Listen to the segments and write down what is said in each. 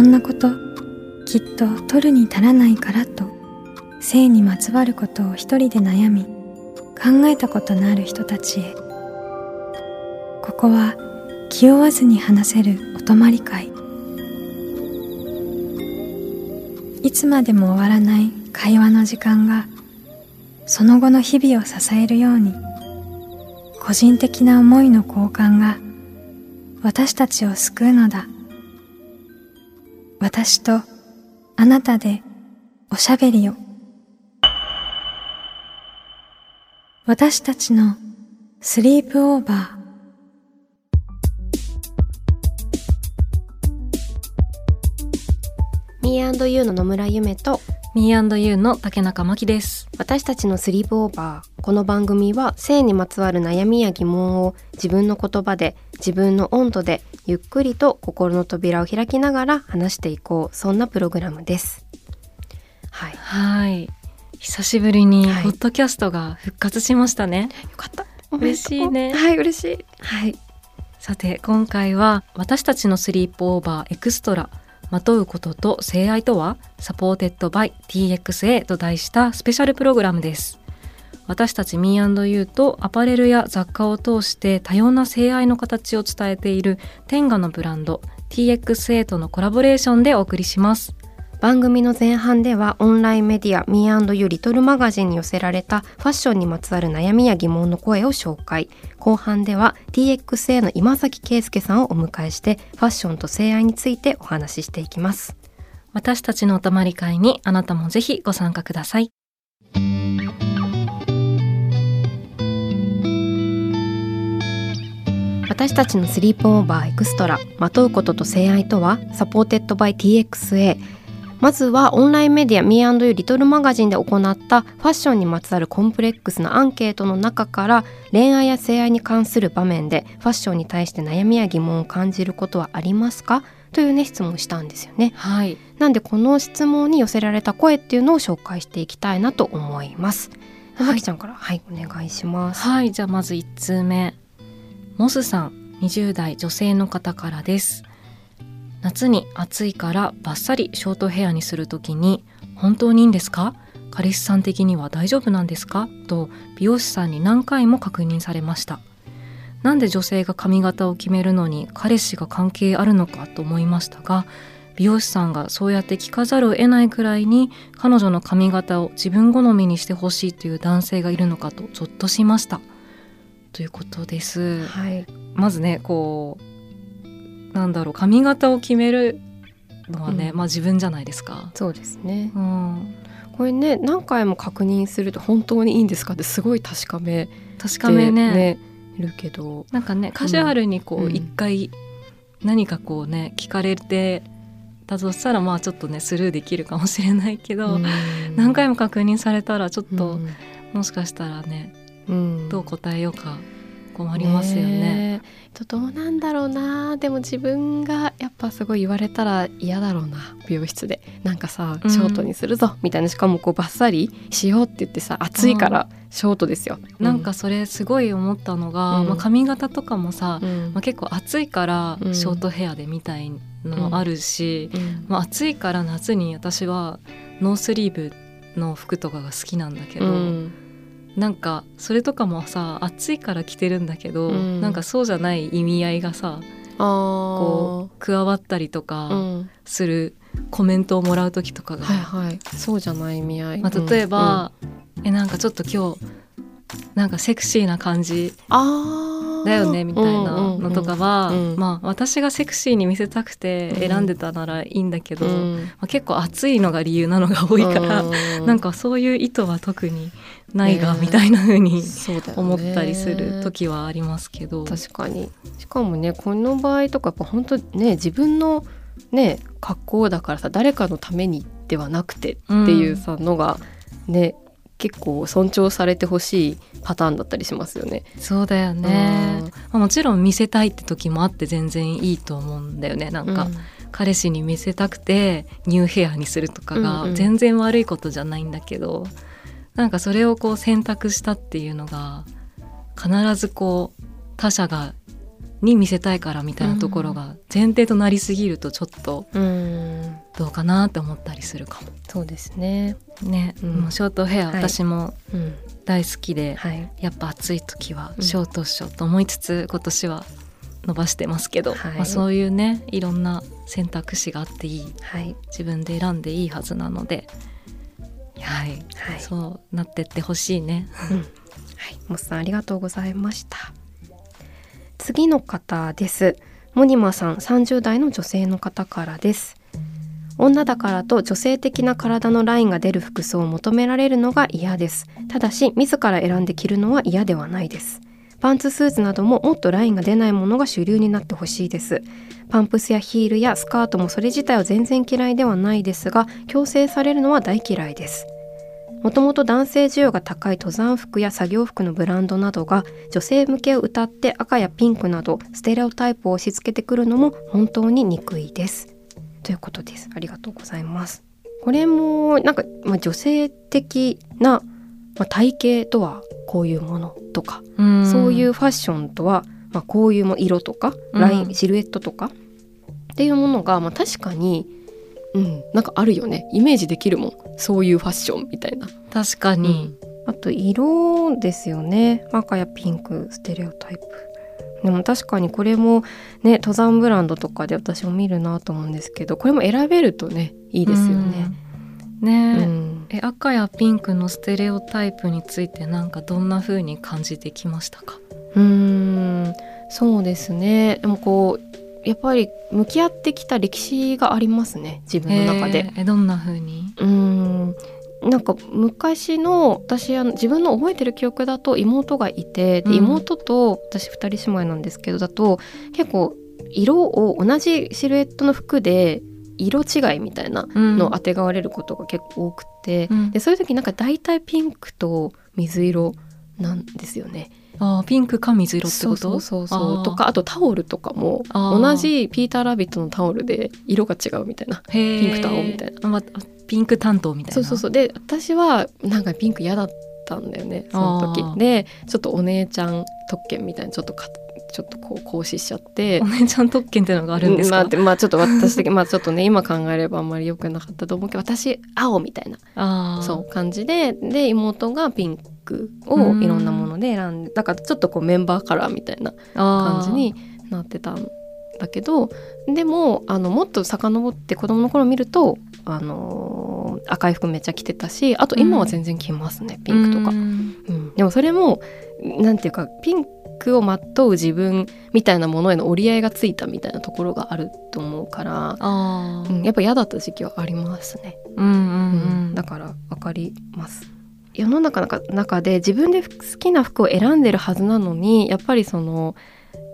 そんなこときっと取るに足らないからと性にまつわることを一人で悩み考えたことのある人たちへ。ここは気負わずに話せるお泊まり会。いつまでも終わらない会話の時間がその後の日々を支えるように個人的な思いの交換が私たちを救うのだ。私とあなたでおしゃべりを。私たちのスリープオーバー。ミーユーの野村ゆめとミーユーの竹中真希です。私たちのスリープオーバーこの番組は性にまつわる悩みや疑問を自分の言葉で自分の温度でゆっくりと心の扉を開きながら話していこうそんなプログラムです。はい。はい。久しぶりにポッドキャストが復活しましたね、はい、よかった。嬉しいね。はい嬉しい。はい。さて今回は私たちの sleepover extra まとうことと性愛とは？ supported by TXA と題したスペシャルプログラムです。私たち Me&You とアパレルや雑貨を通して多様な性愛の形を伝えている TENGA のブランド TXA とのコラボレーションでお送りします。番組の前半ではオンラインメディア Me&You リトルマガジンに寄せられたファッションにまつわる悩みや疑問の声を紹介。後半では TXA の今崎圭介さんをお迎えしてファッションと性愛についてお話ししていきます。私たちのお泊まり会にあなたもぜひご参加ください。私たちの sleepover extra まとうことと性愛とはサポーテッドバイ TXA まずはオンラインメディア Me&You リトルマガジンで行ったファッションにまつわるコンプレックスのアンケートの中から恋愛や性愛に関する場面でファッションに対して悩みや疑問を感じることはありますか？というね質問をしたんですよね。はい。なんでこの質問に寄せられた声っていうのを紹介していきたいなと思います。はい、ちゃんからはいお願いします。はいじゃあまず1通目モスさん20代女性の方からです。夏に暑いからバッサリショートヘアにする時に本当にいいんですか？彼氏さん的には大丈夫なんですか？と美容師さんに何回も確認されました。なんで女性が髪型を決めるのに彼氏が関係あるのかと思いましたが美容師さんがそうやって聞かざるを得ないくらいに彼女の髪型を自分好みにしてほしいという男性がいるのかとゾッとしました。ということです、はい、まずねこうなんだろう髪型を決めるのはね、うん、まあ自分じゃないですか。そうですね、うん、これね何回も確認すると本当にいいんですかってすごい確かめ確かめね。ねるけど。なんかねカジュアルにこう一、回何かこうね聞かれてたとしたらまあちょっとねスルーできるかもしれないけど、うん、何回も確認されたらちょっと、もしかしたらね、どう答えようか困りますよね。ねどうなんだろうな。でも自分がやっぱすごい言われたら嫌だろうな美容室で。なんかさショートにするぞ、みたいなしかもこうバッサリしようって言ってさ暑いからショートですよ、うん、なんかそれすごい思ったのが、うん、まあ、髪型とかもさ、うん、まあ、結構暑いからショートヘアでみたいのあるし、まあ、暑いから夏に私はノースリーブの服とかが好きなんだけど。なんかそれとかもさ暑いから着てるんだけど、うん、なんかそうじゃない意味合いがさこう加わったりとかするコメントをもらう時とかが、はいはい、そうじゃない意味合い、まあ、例えば、うん、えなんかちょっと今日なんかセクシーな感じだよねみたいなのとかは、まあ私がセクシーに見せたくて選んでたならいいんだけど、うん、まあ、結構暑いのが理由なのが多いから、うん、なんかそういう意図は特にないが、みたいな風に思ったりする時はありますけど、ね、確かに。しかもねこの場合とかやっぱ本当ね自分のね格好だからさ誰かのためにではなくてっていうさ、のがね結構尊重されてほしいパターンだったりしますよね。そうだよね、まあ、もちろん見せたいって時もあって全然いいと思うんだよね。なんか、うん、彼氏に見せたくてニューヘアにするとかが全然悪いことじゃないんだけど、うんうん、なんかそれをこう選択したっていうのが必ずこう他者がに見せたいからみたいなところが前提となりすぎるとちょっと、うんどうかなって思ったりするかも。そうですね。ね、うんもうショートヘア、はい私もうん、大好きで、はい。やっぱ暑い時はうんショートしようと思いつつ、今年は伸ばしてますけど、はいまあ、そういうねいろんな選択肢があっていいはい。自分で選んでいいはずなのではい、はい。そうなってってほしいね。はい、モスさんありがとうございました。次の方です。モニマさん、30代の女性の方からです。女だからと女性的な体のラインが出る服装を求められるのが嫌です。ただし、自ら選んで着るのは嫌ではないです。パンツスーツなどももっとラインが出ないものが主流になってほしいです。パンプスやヒールやスカートもそれ自体は全然嫌いではないですが、強制されるのは大嫌いです。もともと男性需要が高い登山服や作業服のブランドなどが女性向けを歌って赤やピンクなどステレオタイプを押し付けてくるのも本当に憎いです。ということです。ありがとうございます。これもなんか、まあ、女性的な、まあ、体型とはこういうものとか、うん。そういうファッションとは、まあ、こういうも色とかライン、うんシルエットとかっていうものが、まあ、確かに、うん、なんかあるよね。イメージできるもん。そういうファッションみたいな。確かに、あと色ですよね。赤やピンクステレオタイプでも確かにこれもね登山ブランドとかで私も見るなと思うんですけどこれも選べるとねいいですよね。うん。ね。えうん。え赤やピンクのステレオタイプについてなんかどんな風に感じてきましたか？うーん。そうですね。でもこうやっぱり向き合ってきた歴史がありますね自分の中で。えー。えどんな風に？うーんなんか昔の私あの自分の覚えてる記憶だと妹がいてでうん。妹と私二人姉妹なんですけどだと結構色を同じシルエットの服で色違いみたいなのをあてがわれることが結構多くて、うん。でそういう時なんか大体ピンクと水色なんですよね。あーピンクか水色ってこと？そうそうそうとかあとタオルとかも同じピーター・ラビットのタオルで色が違うみたいな。ピンクと青みたいな。あまピンク担当みたいな。そうそうそう。で私はなんかピンク嫌だったんだよねその時。でちょっとお姉ちゃん特権みたいにちょっとかちょっとこう行使しちゃって。お。姉ちゃん特権っていうのがあるんですか、まあで、まあちょっと私的まあちょっとね今考えればあんまり良くなかったと思うけど私青みたいなそう感じでで妹がピンクをいろんなもので選んでだからちょっとこうメンバーカラーみたいな感じになってたんだけどでもあのもっと遡って子供の頃見ると、あのー赤い服めっちゃ着てたしあと今は全然着ますね、ピンクとか。う。ん。うん。でもそれもなんていうかピンクをまとう自分みたいなものへの折り合いがついたみたいなところがあると思うから、あー。うん。やっぱ嫌だった時期はありますね。うんうんうん。だから分かります。世の中の中で自分で好きな服を選んでるはずなのにやっぱりその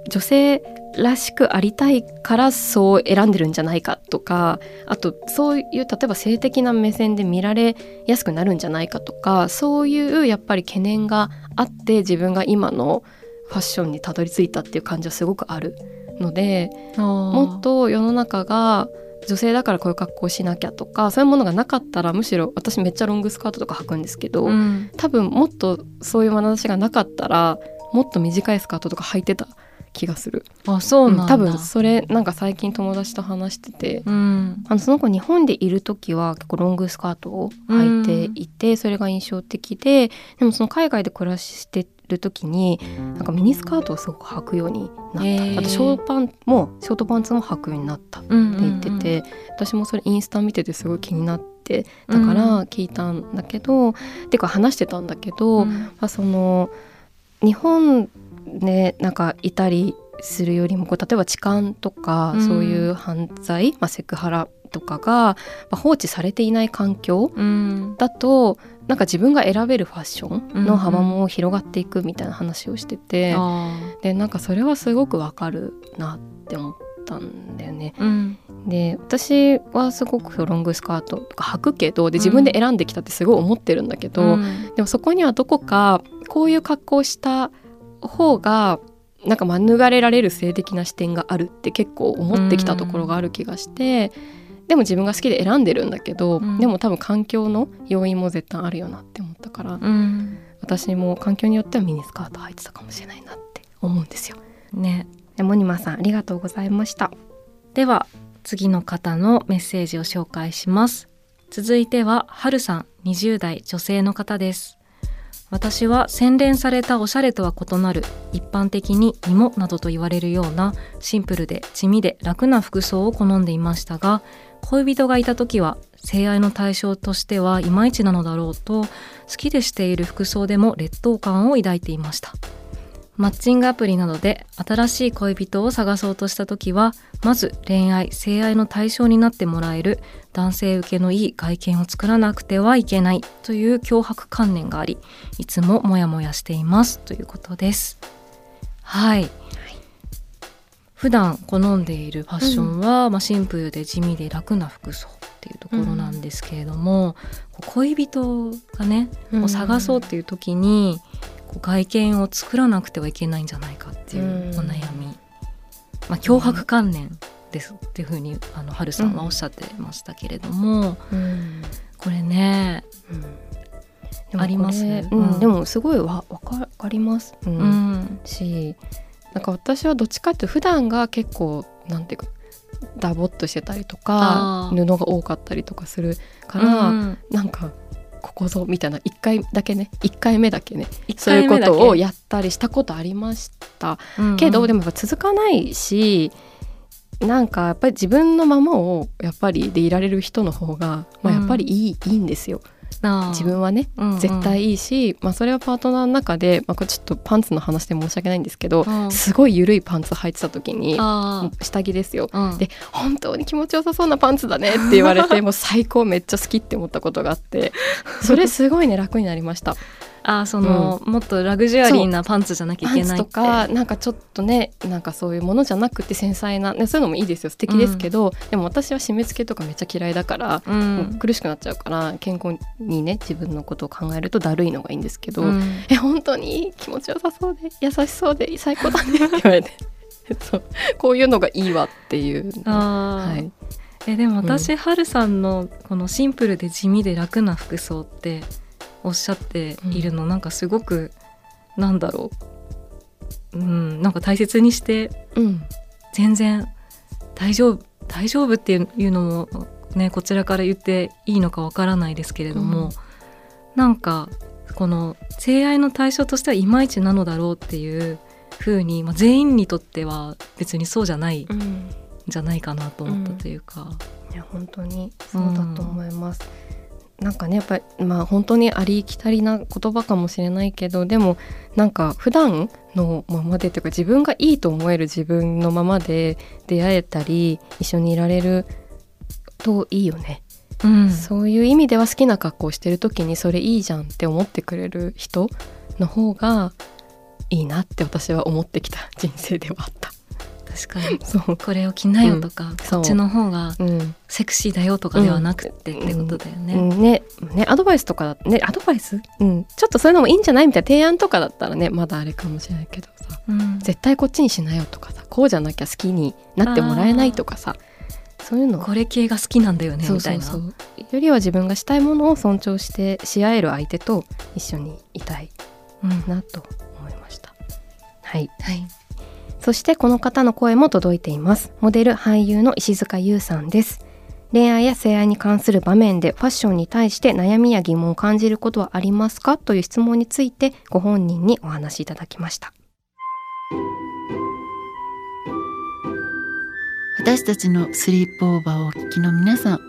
女性らしくありたいからそう選んでるんじゃないかとかあとそういう例えば性的な目線で見られやすくなるんじゃないかとかそういうやっぱり懸念があって自分が今のファッションにたどり着いたっていう感じはすごくあるのでももっと世の中が女性だからこういう格好しなきゃとかそういうものがなかったらむしろ私めっちゃロングスカートとか履くんですけど、うん、多分もっとそういう眼差しがなかったらもっと短いスカートとか履いてた気がする。あそうなんだ、多分それなんか最近友達と話しててうん。あのその子日本でいる時は結構ロングスカートを履いていて、それが印象的ででもその海外で暮らしてる時になんかミニスカートをすごく履くようになった、へー。あとショートパンもショートパンツも履くようになったって言ってて、私もそれインスタ見ててすごい気になってだから聞いたんだけど、てか話してたんだけど、うん。まあ、その日本でなんかいたりするよりもこう例えば痴漢とか、うん。そういう犯罪、まあ、セクハラとかが、まあ、放置されていない環境うん。だとなんか自分が選べるファッションの幅も広がっていくみたいな話をしてて、あでなんかそれはすごくわかるなって思ったんだよね。で私はすごくロングスカートとか履くけどで自分で選んできたってすごい思ってるんだけど、うん。でもそこにはどこかこういう格好をした方がなんか免れられる性的な視点があるって結構思ってきたところがある気がして、でも自分が好きで選んでるんだけど、うん。でも多分環境の要因も絶対あるよなって思ったから、うん。私も環境によってはミニスカート履いてたかもしれないなって思うんですよ。ね。でモニマさんありがとうございました。では次の方のメッセージを紹介します。続いてははるさん20代女性の方です私は洗練されたおしゃれとは異なる一般的に芋などと言われるようなシンプルで地味で楽な服装を好んでいましたが恋人がいた時は性愛の対象としてはいまいちなのだろうと好きでしている服装でも劣等感を抱いていました。マッチングアプリなどで新しい恋人を探そうとした時はまず恋愛性愛の対象になってもらえる男性受けのいい外見を作らなくてはいけないという脅迫観念がありいつもモヤモヤしていますということです。はい、はい、普段好んでいるファッションは、うん、まあ、シンプルで地味で楽な服装っていうところなんですけれども、うん、恋人がね、うん、を探そうっていう時に、外見を作らなくてはいけないんじゃないかっていうお悩み、まあ、脅迫観念ですっていうふうにあの春さんはおっしゃってましたけれども、うん、これね、うん、あります、うん、でもすごいわ分かります、うん。しなんか私はどっちかっていうと普段が結構なんていうかダボっとしてたりとか布が多かったりとかするから、うん、なんかここぞみたいな1回だけね1回目だけねそういうことをやったりしたことありました、うんうん、けどでも続かないしなんかやっぱり自分のままをやっぱりでいられる人の方が、まあ、やっぱりいいうん、いいんですよ。自分はね、うんうん、絶対いいし、まあ、それはパートナーの中で、まあ、これちょっとパンツの話で申し訳ないんですけど、うん、すごい緩いパンツ履いてた時に下着ですよ、うん、で本当に気持ちよさそうなパンツだねって言われてもう最高めっちゃ好きって思ったことがあってそれすごいね楽になりました。あその、うん、もっとラグジュアリーなパンツじゃなきゃいけないとかなんかちょっとねなんかそういうものじゃなくて繊細な、ね、そういうのもいいですよ。素敵ですけど、うん、でも私は締め付けとかめっちゃ嫌いだから、うん、苦しくなっちゃうから健康にね自分のことを考えるとだるいのがいいんですけど、うん、え本当に気持ちよさそうで優しそうで最高だねって言われて。そう。こういうのがいいわっていう。はい、えでも私、うん、はるさんのこのシンプルで地味で楽な服装っておっしゃっているの、うん、なんかすごくなんだろう、うん、なんか大切にして、うん、全然大丈夫大丈夫っていうのもねこちらから言っていいのかわからないですけれども、うん、なんかこの性愛の対象としてはいまいちなのだろうっていうふうに、まあ、全員にとっては別にそうじゃないん。じゃないかなと思ったというか。うん、いや本当にそうだと思います。なんかねやっぱりまあ本当にありきたりな言葉かもしれないけどでもなんか普段のままでというか自分がいいと思える自分のままで出会えたり一緒にいられるといいよね。うん、そういう意味では好きな格好をしてる時にそれいいじゃんって思ってくれる人の方がいいなって私は思ってきた人生ではあった。確かに。そう。これを着なよとか、うん、こっちの方がセクシーだよとかではなくて、ってことだよね。ね。ねアドバイスとかねアドバイス、うん、ちょっとそういうのもいいんじゃないみたいな提案とかだったらねまだあれかもしれないけどさ、絶対こっちにしなよとかさこうじゃなきゃ好きになってもらえないとかさ。そういうの。これ系が好きなんだよねみたいな。よりは自分がしたいものを尊重してし合える相手と一緒にいたいなと思いました。はい、はいそしてこの方の声も届いています。モデル俳優の石塚優さんです。恋愛や性愛に関する場面でファッションに対して悩みや疑問を感じることはありますか？という質問についてご本人にお話しいただきました。私たちのスリープオーバーをお聞きの皆さん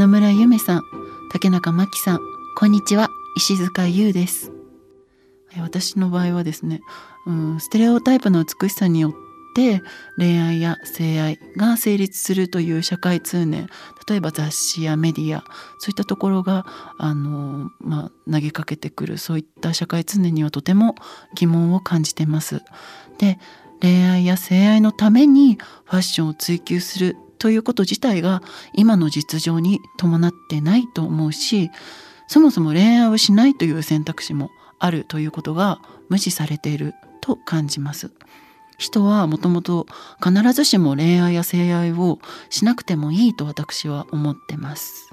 野村ゆめさん竹中真希さんこんにちは。石塚優です。私の場合はですねうん、ステレオタイプの美しさによって恋愛や性愛が成立するという社会通念例えば雑誌やメディアそういったところがあの、まあ、投げかけてくるそういった社会通念にはとても疑問を感じてます。で恋愛や性愛のためにファッションを追求するということ自体が今の実情に伴ってないと思うしそもそも恋愛をしないという選択肢もあるということが無視されていると感じます。人はもともと必ずしも恋愛や性愛をしなくてもいいと私は思ってます。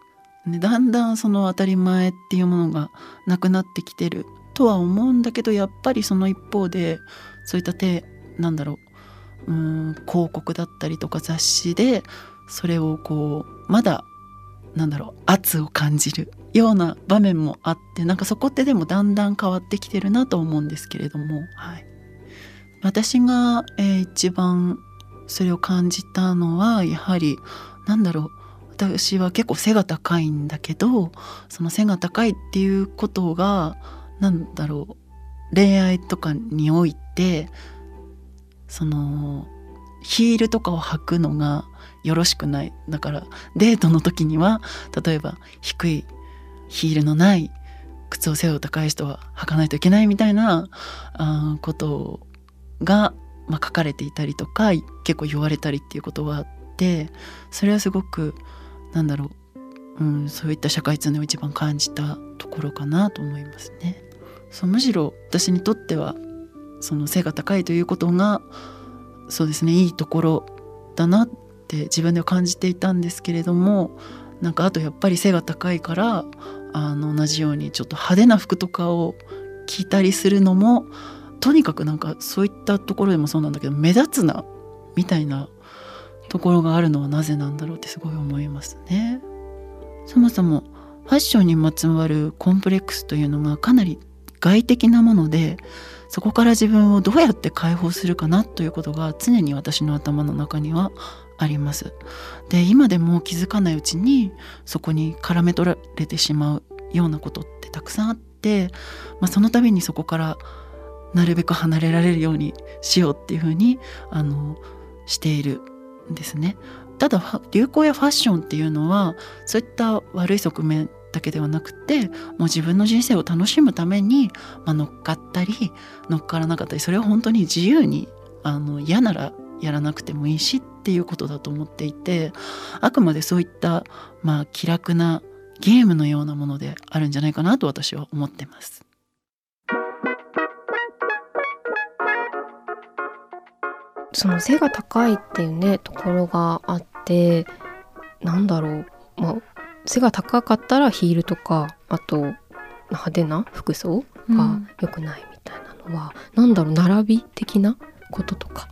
だんだんその当たり前っていうものがなくなってきてるとは思うんだけどやっぱりその一方でそういった手なんだろううん広告だったりとか雑誌でそれをこうまだなんだろう圧を感じるような場面もあってなんかそこってでもだんだん変わってきてるなと思うんですけれども、はい、私が、えー、一番それを感じたのはやはりなんだろう私は結構背が高いんだけどその背が高いっていうことがなんだろう恋愛とかにおいてそのヒールとかを履くのがよろしくない。だからデートの時には例えば低いヒールのない靴を背負う高い人は履かないといけないみたいなあことをが、まあ、書かれていたりとか結構言われたりっていうことがあってそれはすごくなんだろう、うん、そういった社会通念を一番感じたところかなと思いますね。そうむしろ私にとってはその背が高いということがそうですねいいところだなって自分では感じていたんですけれどもなんかあとやっぱり背が高いからあの同じようにちょっと派手な服とかを着たりするのもとにかくなんかそういったところでもそうなんだけど目立つなみたいなところがあるのはなぜなんだろうってすごい思いますね。そもそもファッションにまつわるコンプレックスというのがかなり外的なものでそこから自分をどうやって解放するかなということが常に私の頭の中にはあります。で今でも気づかないうちにそこに絡め取られてしまうようなことってたくさんあって、まあ、その度にそこからなるべく離れられるようにしようっていうふうにあのしているんですね。ただ流行やファッションっていうのはそういった悪い側面だけではなくてもう自分の人生を楽しむために、まあ、乗っかったり乗っからなかったりそれは本当に自由にあの嫌ならやらなくてもいいしっていうことだと思っていてあくまでそういった、まあ、気楽なゲームのようなものであるんじゃないかなと私は思ってます。その背が高いっていうねところがあってなんだろう、まあ、背が高かったらヒールとかあと派手な服装が良くないみたいなのは、うん、なんだろう並び的なこととか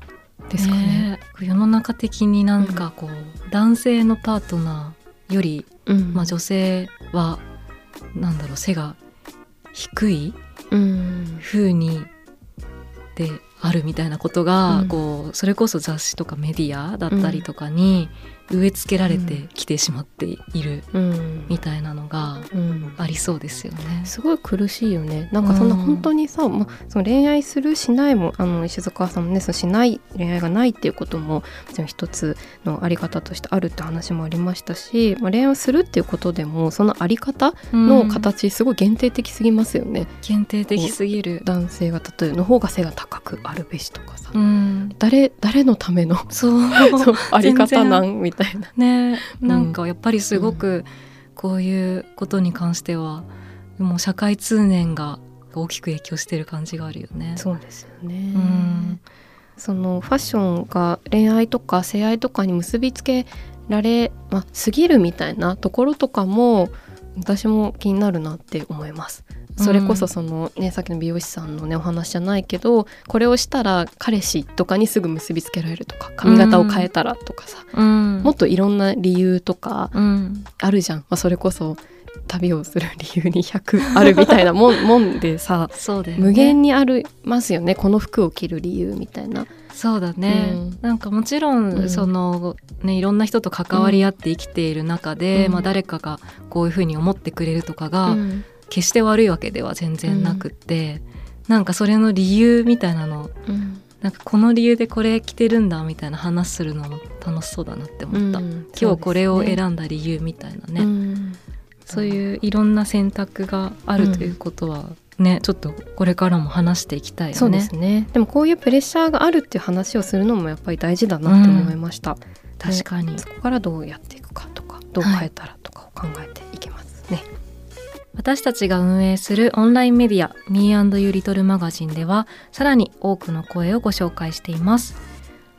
ですかね。ね世の中的になんかこう、うん、男性のパートナーより、うん、まあ、女性はなんだろう背が低い風にであるみたいなことが、うん、こうそれこそ雑誌とかメディアだったりとかに、植え付けられてきてしまっているみたいなのがありそうですよね。うん、すごい苦しいよね。なんかそんな本当にさ、ま、その恋愛するしないもあの石塚さんもねそのしない恋愛がないっていうことも一つのあり方としてあるって話もありましたし、まあ、恋愛をするっていうことでもそのあり方の形すごい限定的すぎますよね。限定的すぎる。男性が例えばの方が背が高くあるべしとかさ、うん、誰誰のためのそう あり方なん？みたいな。ね。なんかやっぱりすごくこういうことに関しては、もう社会通念が大きく影響してる感じがあるよね。そうですよね、うん、そのファッションが恋愛とか性愛とかに結びつけられ、まあ、過ぎるみたいなところとかも私も気になるなって思います。それこそそのね、さっきの美容師さんのねお話じゃないけどこれをしたら彼氏とかにすぐ結びつけられるとか髪型を変えたらとかさ、うん、もっといろんな理由とかあるじゃん、まあ、それこそ旅をする理由に100あるみたいなもん もんでさそうね、無限にありますよね。この服を着る理由みたいな。そうだね、うん、なんかもちろん、そのねいろんな人と関わり合って生きている中で、うん、まあ、誰かがこういうふうに思ってくれるとかが、決して悪いわけでは全然なくって、うん、なんかそれの理由みたいなの、うん、なんかこの理由でこれ着てるんだみたいな話するのも楽しそうだなって思った、うん、今日これを選んだ理由みたいなね、うん、そういういろんな選択があるということは、ね、ちょっとこれからも話していきたいよね。そうですね。でもこういうプレッシャーがあるっていう話をするのもやっぱり大事だなって思いました。確かに。そこからどうやっていくかとかどう変えたらとかを考えていき私たちが運営するオンラインメディア Me&You Little Magazine ではさらに多くの声をご紹介しています。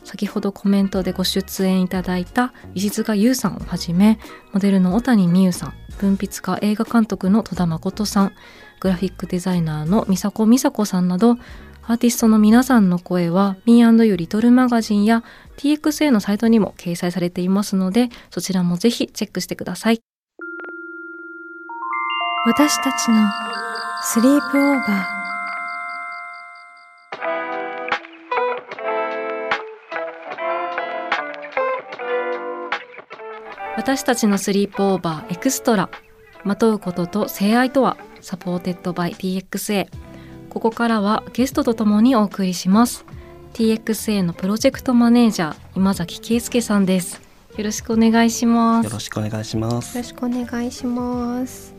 先ほどコメントでご出演いただいた石塚優さんをはじめモデルの小谷美優さん文筆家映画監督の戸田誠さんグラフィックデザイナーの美佐子美佐子さんなどアーティストの皆さんの声は Me&You リトルマガジンや TXA のサイトにも掲載されていますのでそちらもぜひチェックしてください。私たちのスリープオーバー。私たちの sleepover extra。まとうことと性愛とはサポーテッドバイ TXA ここからはゲストとともにお送りします。TXA のプロジェクトマネージャー今崎圭介さんです。よろしくお願いします。よろしくお願いします。よろしくお願いします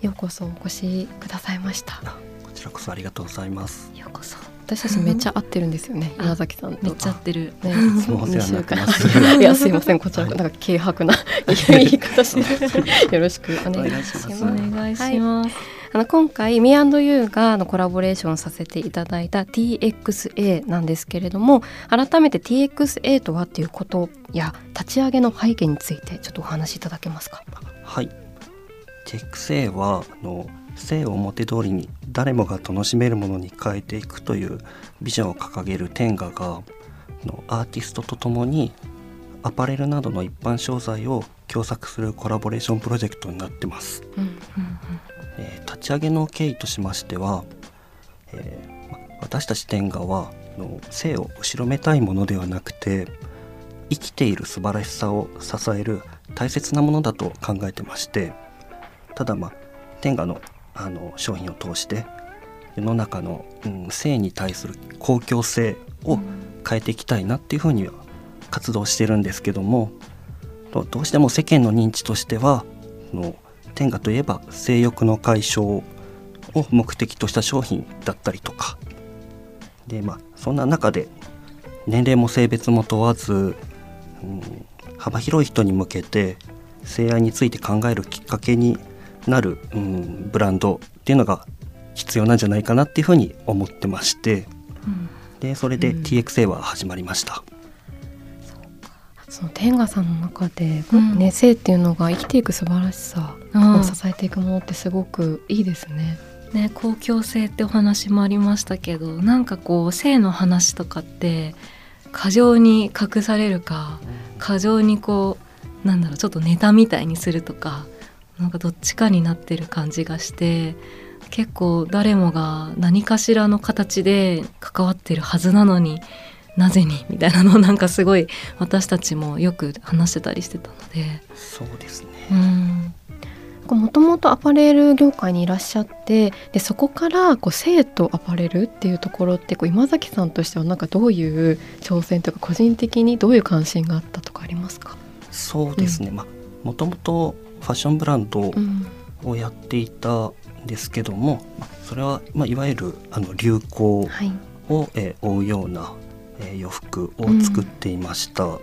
ようこそお越しくださいました。こちらこそありがとうございます。ようこそ。私たちめっちゃ合ってるんですよね今崎さんと。めっちゃ合ってる。ね、二週間。いやすいませんこちらなんか軽薄な 言い方してよろしくお願いします。お願いします、あの今回 Me&You があのコラボレーションさせていただいた TXA なんですけれども改めて TXA とはっていうことや立ち上げの背景についてちょっとお話しいただけますか？はい TXA はあの性を表通りに誰もが楽しめるものに変えていくというビジョンを掲げるテンガがのアーティストとともにアパレルなどの一般商材を共作するコラボレーションプロジェクトになってます、うんえー立ち上げの経緯としましては、えー私たちテンガはの性を後ろめたいものではなくて生きている素晴らしさを支える大切なものだと考えてましてただまあテンガのあの商品を通して世の中の、うん、性に対する公共性を変えていきたいなっていうふうには活動してるんですけどもどうしても世間の認知としてはあのテンガといえば性欲の解消を目的とした商品だったりとか。でまあそんな中で年齢も性別も問わず、うん、幅広い人に向けて性愛について考えるきっかけになる、うん、ブランドっていうのが必要なんじゃないかなっていうふうに思ってまして。でそれでうん。TXA は始まりました。その天賀さんの中で、うん。ね性っていうのが生きていく素晴らしさうん。を支えていくものってすごくいいですね。ね公共性ってお話もありましたけどなんかこう性の話とかって過剰に隠されるか過剰にこうなんだろうちょっとネタみたいにするとかなんかどっちかになってる感じがして結構誰もが何かしらの形で関わってるはずなのになぜに？みたいなのを なんかすごい私たちもよく話してたりしてたので。そうですね。うん。もともとアパレル業界にいらっしゃってでそこからこう性とアパレルっていうところってこう今崎さんとしてはなんかどういう挑戦というか個人的にどういう関心があったとかありますか、そうですね、まあもともとファッションブランドうん。をやっていたんですけども、まあそれは、まあ、いわゆるあの流行はい。を、えー追うような、えー洋服を作っていました、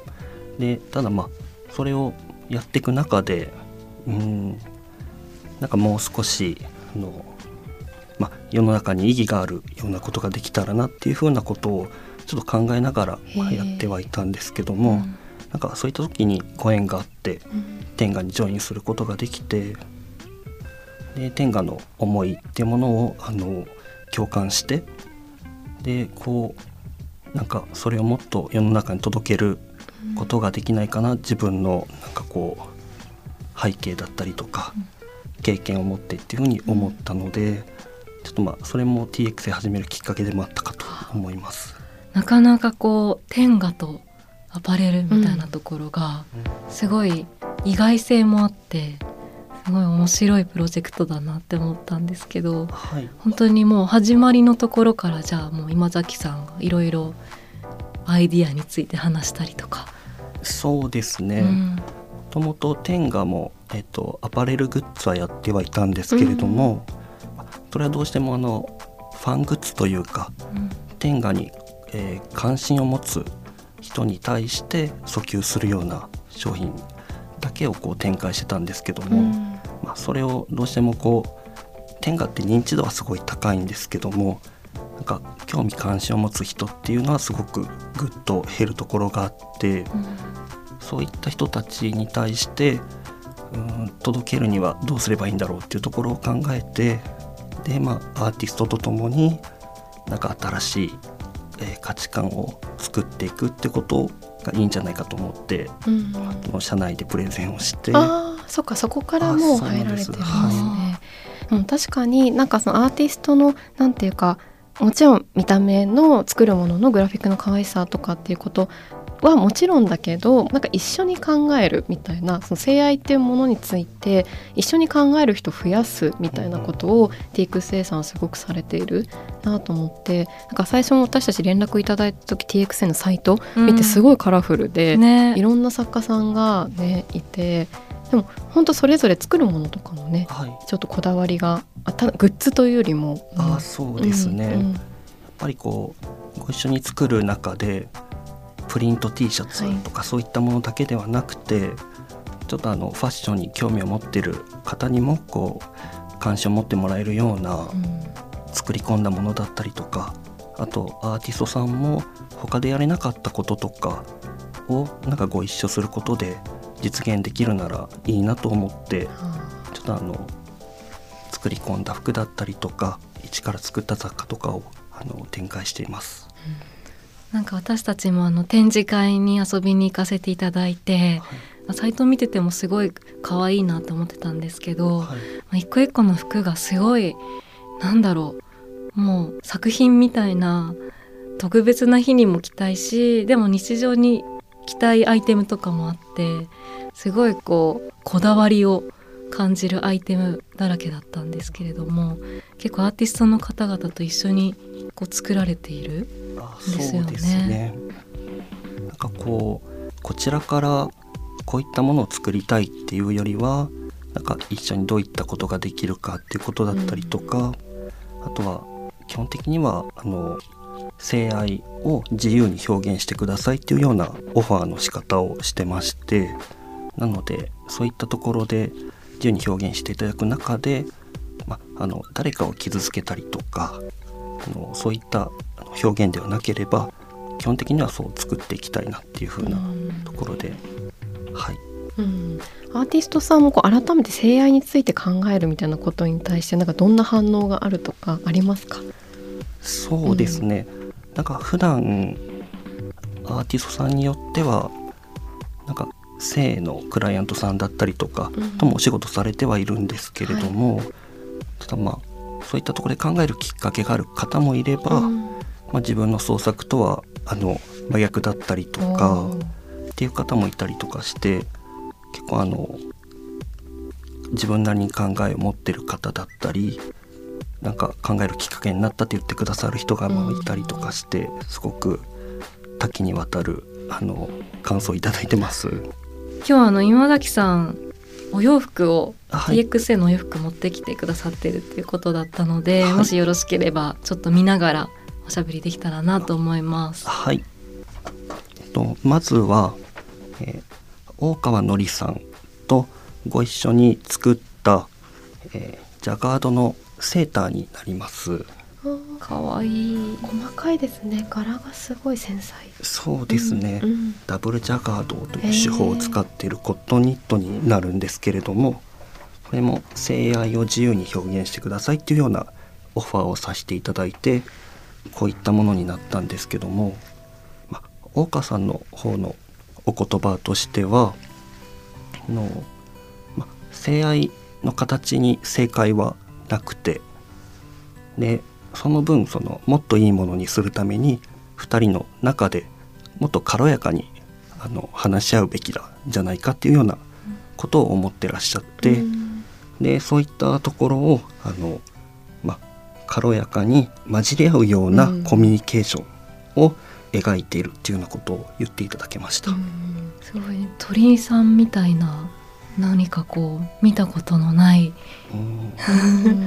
でただまあそれをやっていく中でうんなんかもう少しあの、まあ、世の中に意義があるようなことができたらなっていうふうなことをちょっと考えながら、やってはいたんですけども、なんかそういった時にご縁があって天下にジョインすることができてで天下の思いっていうものをあの共感してでこうなんかそれをもっと世の中に届けることができないかな。自分のなんかこう背景だったりとか経験を持ってっていうふうに思ったのでちょっとまあそれも TX で始めるきっかけでもあったかと思います。なかなかこう天下とアパレルみたいなところがすごい意外性もあってすごい面白いプロジェクトだなって思ったんですけどはい、本当にもう始まりのところからじゃあもう今崎さんがいろいろアイディアについて話したりとか、そうですね、うん。もともと天下も、えっと、アパレルグッズはやってはいたんですけれども、それはどうしてもあのファングッズというかうん。天下に、えー関心を持つ人に対して訴求するような商品だけをこう展開してたんですけども、まあ、それをどうしてもこう天下って認知度はすごい高いんですけどもなんか興味関心を持つ人っていうのはすごくぐっと減るところがあって。そういった人たちに対してうん届けるにはどうすればいいんだろうっていうところを考えてで、まあ、アーティストとともになんか新しい、えー価値観を作っていくってことがいいんじゃないかと思ってうんその社内でプレゼンをして。ああそっかそこからもう入られてるんですね。うん、確かになんかそのアーティストのなんていうかもちろん見た目の作るもののグラフィックの可愛さとかっていうことはもちろんだけどなんか一緒に考えるみたいなその性愛っていうものについて一緒に考える人を増やすみたいなことを TXA さんはすごくされているなと思ってなんか最初も私たち連絡いただいた時 TXA のサイト見てすごいカラフルで、ね。いろんな作家さんがねいてでも本当それぞれ作るものとかもねはい。ちょっとこだわりがあたグッズというよりも、あそうですね、うんうん。やっぱりこうご一緒に作る中でプリント T シャツとかそういったものだけではなくて、ちょっとあのファッションに興味を持ってる方にもこう関心を持ってもらえるようなうん。作り込んだものだったりとかあとアーティストさんも他でやれなかったこととかをなんかご一緒することで実現できるならいいなと思ってちょっとあの作り込んだ服だったりとか一から作った雑貨とかをあの展開しています。なんか私たちもあの展示会に遊びに行かせていただいて、サイト見ててもすごい可愛いなと思ってたんですけど、はい。まあ一個一個の服がすごいなんだろうもう作品みたいな特別な日にも着たいしでも日常に着たいアイテムとかもあってすごいこうこだわりを感じるアイテムだらけだったんですけれども結構アーティストの方々と一緒にこう作られているあですよねそうですね。なんかこうこちらからこういったものを作りたいっていうよりはなんか一緒にどういったことができるかっていうことだったりとか、あとは基本的にはあの性愛を自由に表現してくださいっていうようなオファーの仕方をしてましてなのでそういったところで自由に表現していただく中で、ま、あの誰かを傷つけたりとかあのそういった表現ではなければ基本的にはそう作っていきたいなっていう風なところで、はい。うん。アーティストさんもこう改めて性愛について考えるみたいなことに対してなんかどんな反応があるとかありますか？そうですね、なんか普段アーティストさんによってはなんか性のクライアントさんだったりとかうん。ともお仕事されてはいるんですけれども、ただまあそういったところで考えるきっかけがある方もいれば、うん。まあ、自分の創作とはあの真逆だったりとかっていう方もいたりとかして結構あの自分なりに考えを持ってる方だったりなんか考えるきっかけになったって言ってくださる人がまあうんいたりとかしてすごく多岐にわたるあの感想をいただいてます。今日はあの今崎さんお洋服を、はい TXA のお洋服持ってきてくださってるっていうことだったので、はいもしよろしければちょっと見ながらおしゃべりできたらなと思います。はい。えっとまずは、えー大川のりさんとご一緒に作った、えージャガードのセーターになります。かわいい。細かいですね柄がすごい繊細そうですね。うんうんダブルジャガードという手法を使っているコットンニットになるんですけれども、これも性愛を自由に表現してくださいっていうようなオファーをさせていただいてこういったものになったんですけども、まあ、大川さんの方のお言葉としてはあの、まあ、性愛の形に正解はなくてでその分そのもっといいものにするために2人の中でもっと軽やかにあの話し合うべきだじゃないかっていうようなことを思ってらっしゃって、うん。でそういったところをあの、ま、軽やかに混じり合うようなうん。コミュニケーションを描いているっていうようなことを言っていただけました。すごい鳥居さんみたいな何かこう見たことのないうんうん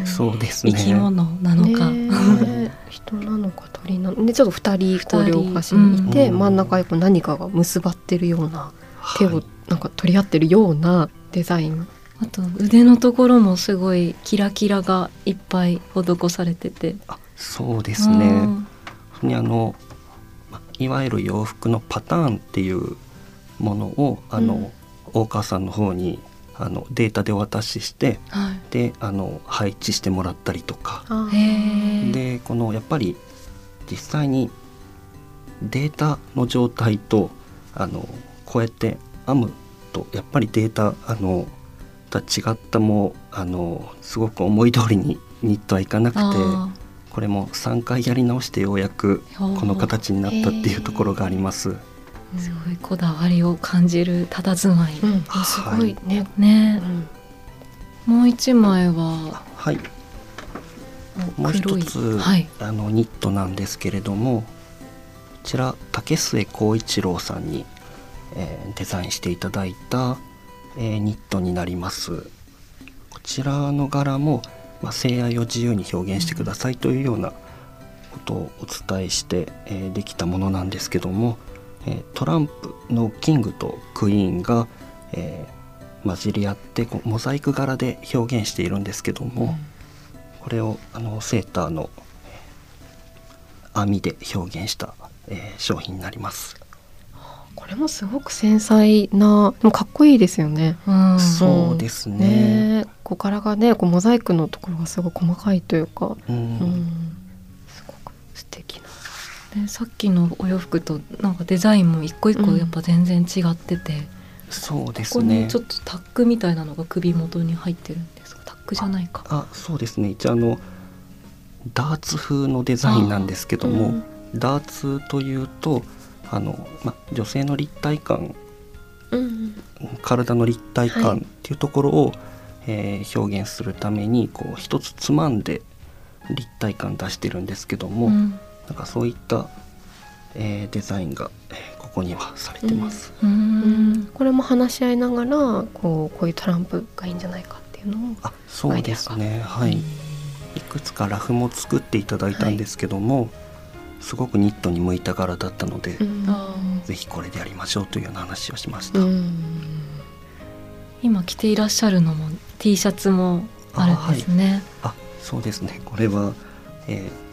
そうですね。生き物なのか。ねえ。人なのか鳥なのでちょっと二人こう二人両端にいて、うん。真ん中にこう何かが結ばってるような手をはいなんか取り合ってるようなデザイン、あと腕のところもすごいキラキラがいっぱい施されてて。あそうですね。にあのまいわゆる洋服のパターンっていうものをあの、うん。大川さんの方にあのデータでお渡ししてはい。であの配置してもらったりとか。でこのやっぱり実際にデータの状態とあのこうやって編むとやっぱりデータあのとは違ったもあのすごく思い通りにニットはいかなくてあこれも3回やり直してようやくーこの形になったっていうところがあります。すごいこだわりを感じる佇まい、うん、すごいね、ね。う、ん。もう一枚は。はい、もう一つ、はい。あのニットなんですけれどもこちら竹末光一郎さんに、えーデザインしていただいた、えーニットになります。こちらの柄も、まあ、性愛を自由に表現してくださいというようなことをお伝えして、えーできたものなんですけども、えートランプのキングとクイーンが、えー混じり合ってこうモザイク柄で表現しているんですけども、これをあのセーターのえー網で表現した、えー商品になります。これもすごく繊細なでもかっこいいですよね。うんそうですね。ねえここからがねこうモザイクのところがすごい細かいというか、うんうん、すごく素敵な。でさっきのお洋服となんかデザインも一個一個やっぱ全然違ってて、そうでここすねにちょ。っとタックみたいなのが首元に入ってるんですがタックじゃないか。あ、そうですね。一応あのダーツ風のデザインなんですけども、うん。ダーツというとあのま女性の立体感、うん。体の立体感っていうところを、えー表現するためにこう一つつまんで立体感出してるんですけども。うんなんかそういった、えーデザインが、えーここにはされてます。ううんんこれも話し合いながらこうこういうトランプがいいんじゃないかっていうのを。あ、そうですね。はい。いくつかラフも作っていただいたんですけども、すごくニットに向いた柄だったので、うんぜひこれでやりましょうというような話をしました。うん今着ていらっしゃるのも T シャツもあるんですねあ、そうですね。これはえー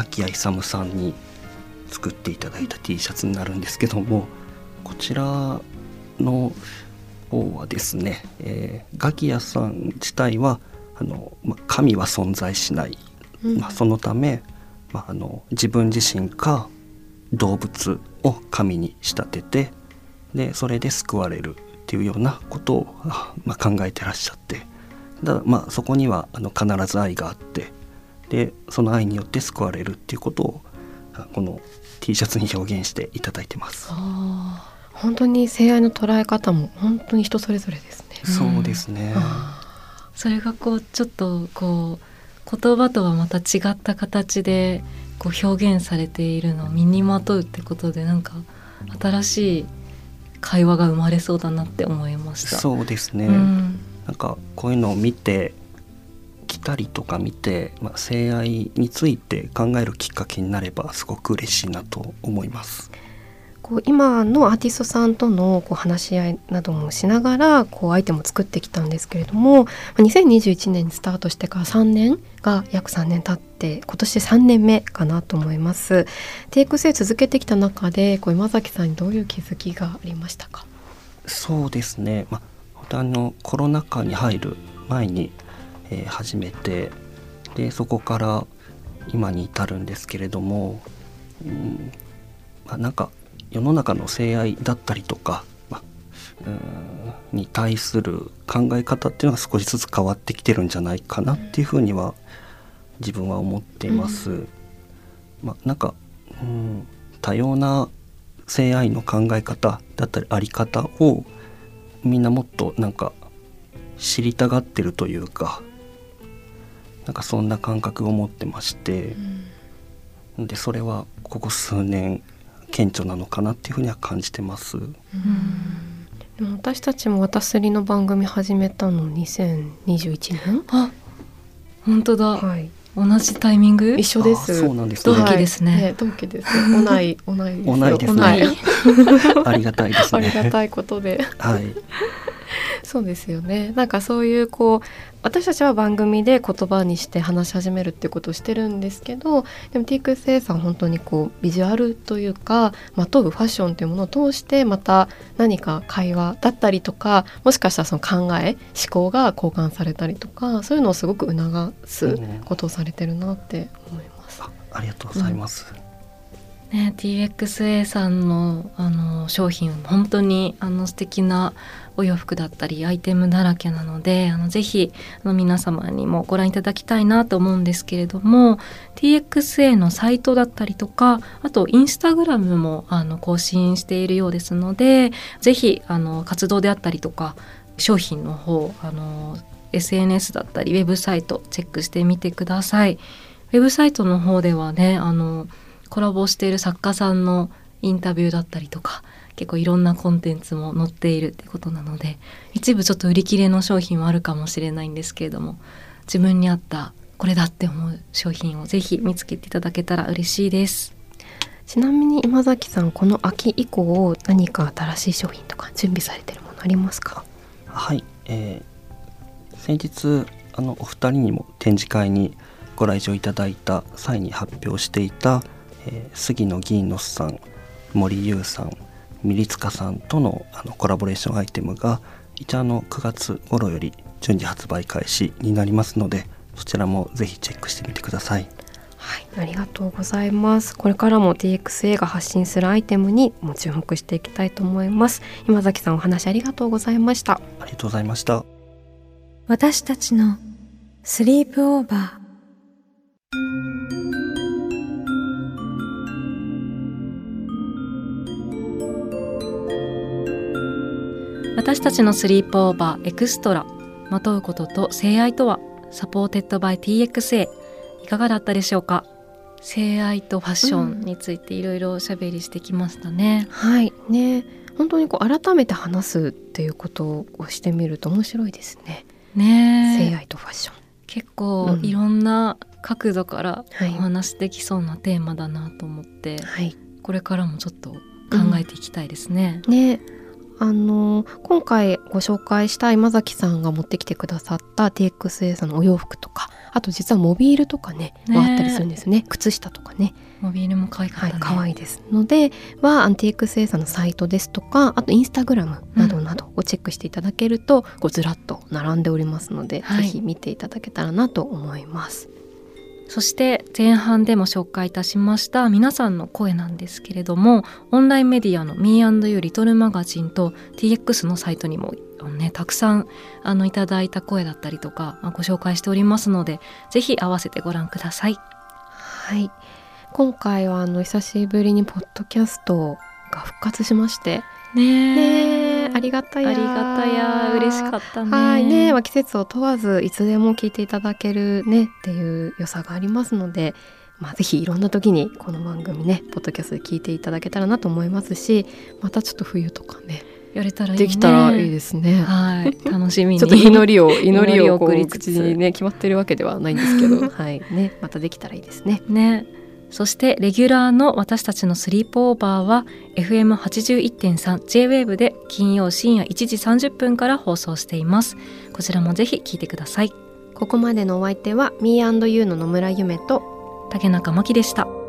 っとガキヤイサムさんに作っていただいた T シャツになるんですけども、こちらの方はですね、えーガキヤさん自体はあの、ま、神は存在しない、うん。まあ、そのため、まあ、あの自分自身か動物を神に仕立ててでそれで救われるっていうようなことを、あまあ、考えてらっしゃって。ただまあそこにはあの必ず愛があってでその愛によって救われるっていうことをあこの T シャツに表現していただいてます。あ本当に性愛の捉え方も本当に人それぞれですね。そうですね。あーそれがこうちょっとこう言葉とはまた違った形でこう表現されているのを身にまとうってことでなんか新しい会話が生まれそうだなって思いました。そうですね。うんなんかこういうのを見て来たりとか見て、まあ、性愛について考えるきっかけになればすごく嬉しいなと思います。こう今のアーティストさんとのこう話し合いなどもしながらこうアイテムを作ってきたんですけれどもまあ2021年にスタートしてから3年が約3年経って今年で3年目かなと思います。テイクス続けてきた中でこう今崎さんにどういう気づきがありましたか？そうですね。まあ本当あのコロナ禍に入る前に、えー始めてでそこから今に至るんですけれども、うんまあ、なんか世の中の性愛だったりとか、まあ、うんに対する考え方っていうのが少しずつ変わってきてるんじゃないかなっていうふうには自分は思っています。まあ、なんか、うん、多様な性愛の考え方だったりあり方をみんなもっとなんか知りたがってるというかなんかそんな感覚を持ってまして、でそれはここ数年顕著なのかなっていうふうには感じてます。でも私たちも「わたすり」の番組始めたの2021年？あ本当だ、はい。同じタイミング？一緒です。あそうなんです同ね。期ですね。はい。同期です同い同い同いですね。ありがたいですあね。りがたいことで。はい。そうですよねなんかそういうこう私たちは番組で言葉にして話し始めるっていうことをしてるんですけどでも TXA さんは本当にこうビジュアルというかまとうファッションというものを通してまた何か会話だったりとかもしかしたらその考え思考が交換されたりとかそういうのをすごく促すことをされてるなって思います。ああありがとうございます。ね、TXA さんのあの商品本当にあの素敵なお洋服だったりアイテムだらけなのであのぜひあの皆様にもご覧いただきたいなと思うんですけれども TXA のサイトだったりとかあとインスタグラムもあの更新しているようですのでぜひあの活動であったりとか商品の方あの SNS だったりウェブサイトチェックしてみてください。ウェブサイトの方ではねあのコラボしている作家さんのインタビューだったりとか結構いろんなコンテンツも載っているってことなので一部ちょっと売り切れの商品はあるかもしれないんですけれども自分に合ったこれだって思う商品をぜひ見つけていただけたら嬉しいです。ちなみに今崎さんこの秋以降何か新しい商品とか準備されてるものありますか？はい、えー先日あのお二人にも展示会にご来場いただいた際に発表していた、えー杉野銀之さん森優さんミリツカさんとのあのコラボレーションアイテムが一応あの9月頃より順次発売開始になりますのでそちらもぜひチェックしてみてください。はい、ありがとうございます。これからも TXA が発信するアイテムにも注目していきたいと思います。今崎さんお話ありがとうございました。ありがとうございました。私たちの sleepover 私たちの sleepover extra まとうことと性愛とはサポーテッドバイ TXA いかがだったでしょうか？性愛とファッションについていろいろおしゃべりしてきましたね、はい、ね、本当にこう改めて話すっていうことをしてみると面白いですね。ね。え性愛とファッション。結構うん。いろんな角度からはい。お話できそうなテーマだなと思って、はい。これからもちょっと考えていきたいですね。ねあの今回ご紹介した今崎さんが持ってきてくださった TXA さんのお洋服とかあと実はモビールとかねね。もあったりするんですね。靴下とかね。モビールも可愛かったね。はい可愛いです。のではアンティーのサイトですとかあとインスタグラムなどなどをチェックしていただけると、こうずらっと並んでおりますので、はい。ぜひ見ていただけたらなと思います。そして前半でも紹介いたしました皆さんの声なんですけれどもオンラインメディアの Me&You リトルマガジンと TX のサイトにもねたくさんあのいただいた声だったりとかあご紹介しておりますのでぜひ合わせてご覧ください。はい。今回はあの久しぶりにポッドキャストが復活しまして。ねねえありがたやありがたや嬉しかったね。はいね、まあ季節を問わずいつでも聞いていただけるねっていう良さがありますので、まあ、ぜひいろんな時にこの番組ねポッドキャストで聞いていただけたらなと思いますしまたちょっと冬とかねやれたらいいね。できたらいいですね。はい 楽しみに。ちょっと祈りを祈りををこう口にね決まってるわけではないんですけど、はいねまたできたらいいですね。ね。そしてレギュラーの私たちのスリープオーバーは FM81.3 J-WAVE で金曜深夜1時30分から放送しています。こちらもぜひ聞いてください。ここまでのお相手は Me&You の野村夢と竹中真希でした。